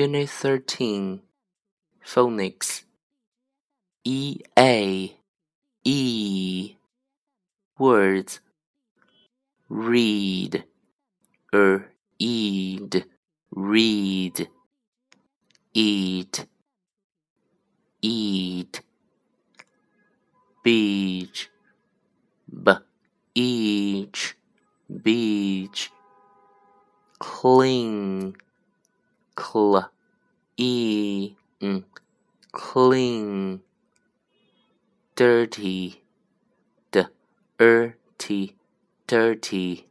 Unit 13 Phonics E A E. Words. Read. Er eat read. Eat. Eat. Beach. B. Each. Beach. Clean cl e n clean dirty d er dirty